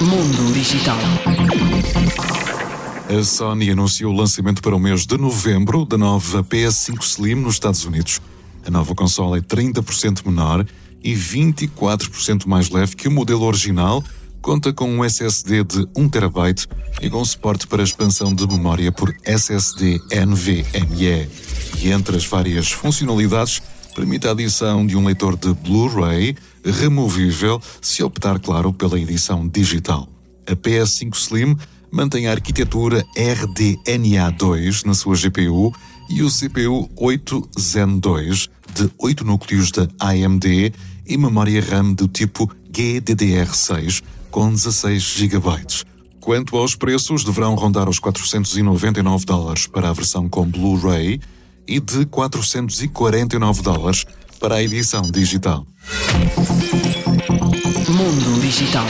Mundo Digital. A Sony anunciou o lançamento para o mês de novembro da nova PS5 Slim nos Estados Unidos. A nova consola é 30% menor e 24% mais leve que o modelo original, conta com um SSD de 1TB e com suporte para expansão de memória por SSD NVMe. E entre as várias funcionalidades, permite a adição de um leitor de Blu-ray removível, se optar, claro, pela edição digital. A PS5 Slim mantém a arquitetura RDNA2 na sua GPU e o CPU 8 Zen 2 de 8 núcleos da AMD e memória RAM do tipo GDDR6 com 16 GB. Quanto aos preços, deverão rondar os 499 dólares para a versão com Blu-ray e de 449 dólares para a edição digital. Mundo Digital.